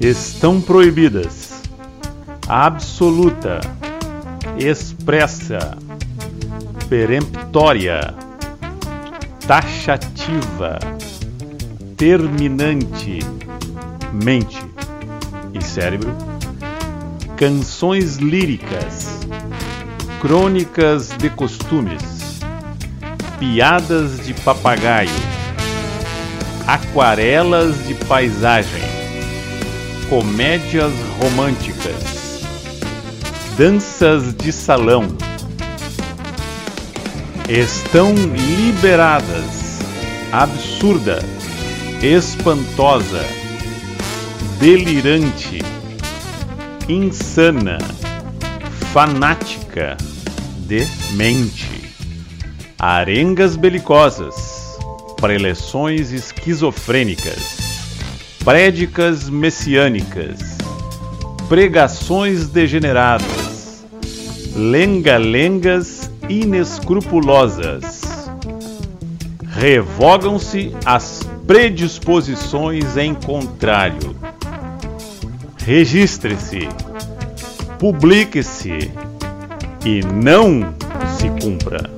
Estão proibidas. Absoluta, expressa, peremptória, taxativa, terminante, mente e cérebro, canções líricas, crônicas de costumes, piadas de papagaio, aquarelas de paisagem comédias românticas, danças de salão. Estão liberadas, absurda, espantosa, delirante, insana, fanática, demente, arengas belicosas, preleções esquizofrênicas prédicas messiânicas, pregações degeneradas, lenga-lengas inescrupulosas. Revogam-se as predisposições em contrário. Registre-se, publique-se e não se cumpra.